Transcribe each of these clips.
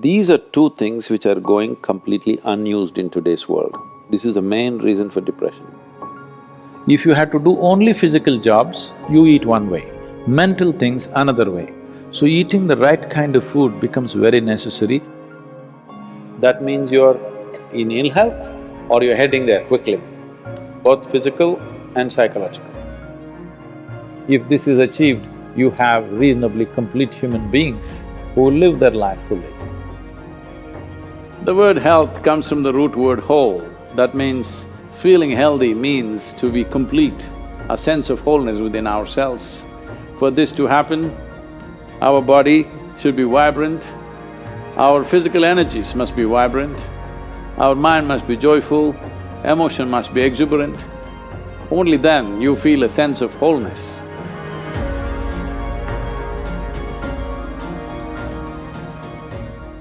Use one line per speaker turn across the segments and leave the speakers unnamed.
These are two things which are going completely unused in today's world. This is the main reason for depression.
If you had to do only physical jobs, you eat one way, mental things another way. So eating the right kind of food becomes very necessary.
That means you're in ill health or you're heading there quickly, both physical and psychological.
If this is achieved, you have reasonably complete human beings who live their life fully.
The word health comes from the root word whole. That means feeling healthy means to be complete, a sense of wholeness within ourselves. For this to happen, our body should be vibrant, our physical energies must be vibrant, our mind must be joyful, emotion must be exuberant. Only then you feel a sense of wholeness.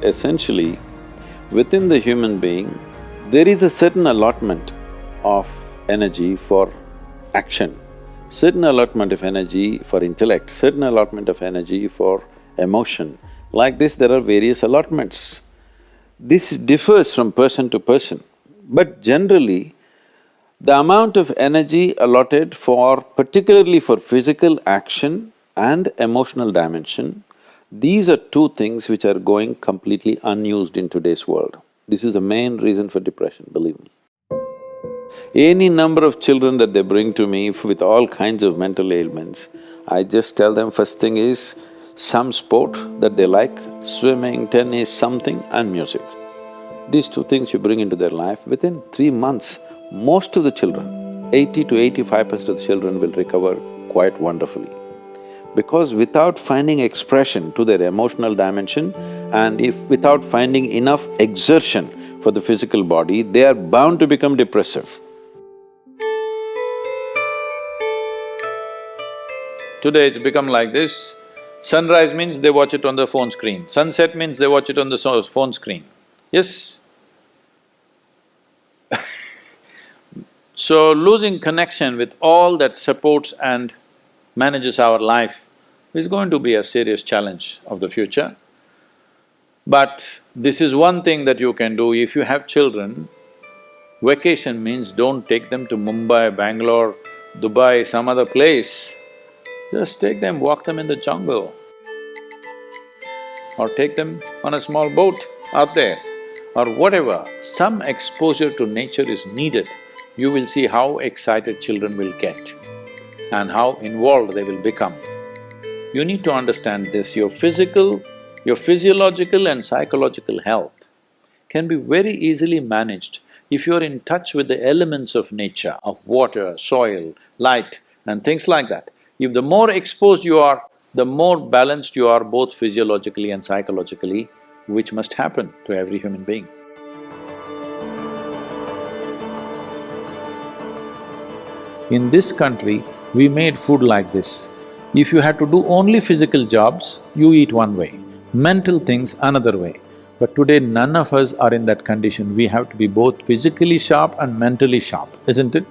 Essentially, within the human being, there is a certain allotment of energy for action, certain allotment of energy for intellect, certain allotment of energy for emotion. Like this, there are various allotments. This differs from person to person, but generally, the amount of energy allotted for… particularly for physical action and emotional dimension these are two things which are going completely unused in today's world. This is the main reason for depression, believe me. Any number of children that they bring to me with all kinds of mental ailments, I just tell them first thing is some sport that they like, swimming, tennis, something and music. These two things you bring into their life, within three months, most of the children, eighty to eighty-five percent of the children will recover quite wonderfully because without finding expression to their emotional dimension and if without finding enough exertion for the physical body, they are bound to become depressive. Today it's become like this, sunrise means they watch it on the phone screen, sunset means they watch it on the so phone screen. Yes? so losing connection with all that supports and manages our life is going to be a serious challenge of the future. But this is one thing that you can do if you have children, vacation means don't take them to Mumbai, Bangalore, Dubai, some other place. Just take them, walk them in the jungle. Or take them on a small boat out there, or whatever. Some exposure to nature is needed. You will see how excited children will get and how involved they will become. You need to understand this, your physical, your physiological and psychological health can be very easily managed if you're in touch with the elements of nature, of water, soil, light and things like that. If the more exposed you are, the more balanced you are both physiologically and psychologically, which must happen to every human being.
In this country, we made food like this. If you had to do only physical jobs, you eat one way, mental things another way. But today none of us are in that condition, we have to be both physically sharp and mentally sharp, isn't it?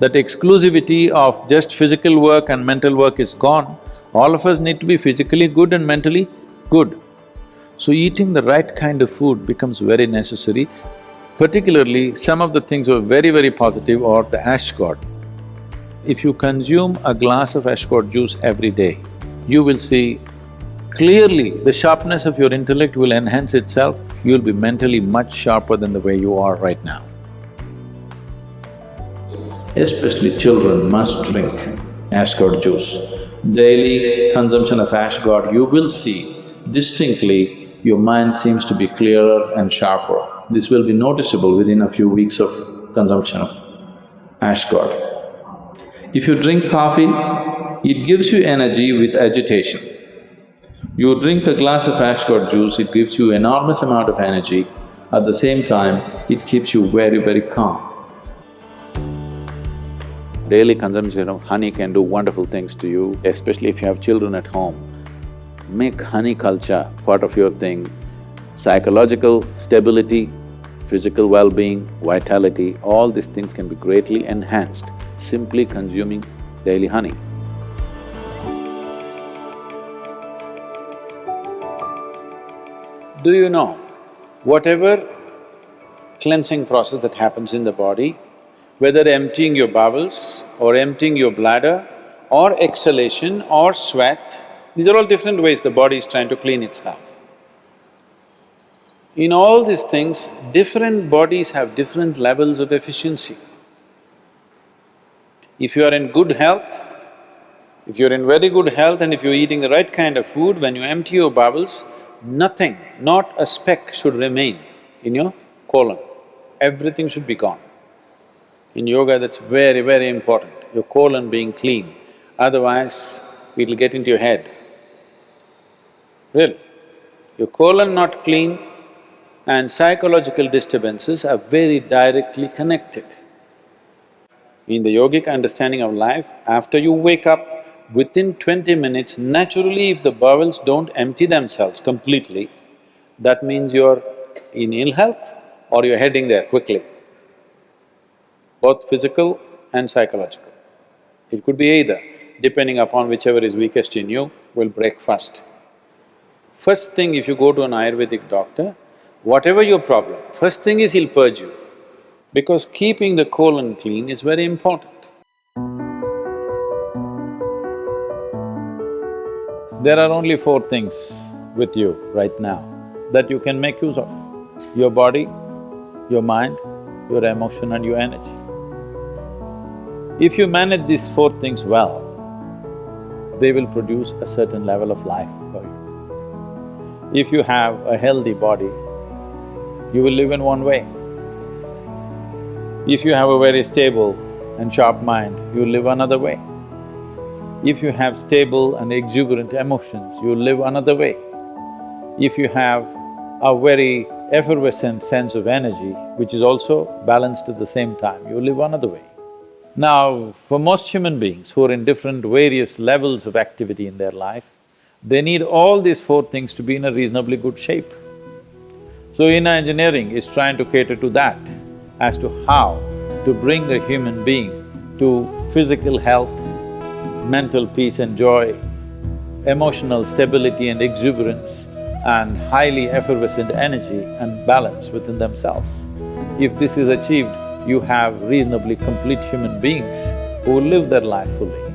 That exclusivity of just physical work and mental work is gone, all of us need to be physically good and mentally good. So eating the right kind of food becomes very necessary. Particularly, some of the things were very, very positive or the ash gourd. If you consume a glass of ash gourd juice every day, you will see clearly the sharpness of your intellect will enhance itself, you'll be mentally much sharper than the way you are right now. Especially children must drink ash gourd juice. Daily consumption of ash gourd, you will see distinctly your mind seems to be clearer and sharper. This will be noticeable within a few weeks of consumption of ash gourd. If you drink coffee, it gives you energy with agitation. You drink a glass of ash gourd juice, it gives you enormous amount of energy. At the same time, it keeps you very, very calm.
Daily consumption of honey can do wonderful things to you, especially if you have children at home. Make honey culture part of your thing. Psychological stability, physical well-being, vitality, all these things can be greatly enhanced simply consuming daily honey.
Do you know, whatever cleansing process that happens in the body, whether emptying your bowels or emptying your bladder or exhalation or sweat, these are all different ways the body is trying to clean itself. In all these things, different bodies have different levels of efficiency. If you are in good health, if you're in very good health and if you're eating the right kind of food, when you empty your bowels, nothing, not a speck should remain in your colon. Everything should be gone. In yoga, that's very, very important, your colon being clean. Otherwise, it'll get into your head. Really. Your colon not clean and psychological disturbances are very directly connected. In the yogic understanding of life, after you wake up, within twenty minutes, naturally if the bowels don't empty themselves completely, that means you're in ill health or you're heading there quickly, both physical and psychological. It could be either, depending upon whichever is weakest in you, will break first. First thing if you go to an Ayurvedic doctor, whatever your problem, first thing is he'll purge you, because keeping the colon clean is very important. There are only four things with you right now that you can make use of. Your body, your mind, your emotion and your energy. If you manage these four things well, they will produce a certain level of life for you. If you have a healthy body, you will live in one way. If you have a very stable and sharp mind, you live another way. If you have stable and exuberant emotions, you live another way. If you have a very effervescent sense of energy, which is also balanced at the same time, you live another way. Now, for most human beings who are in different various levels of activity in their life, they need all these four things to be in a reasonably good shape. So inner engineering is trying to cater to that as to how to bring a human being to physical health, mental peace and joy, emotional stability and exuberance, and highly effervescent energy and balance within themselves. If this is achieved, you have reasonably complete human beings who live their life fully.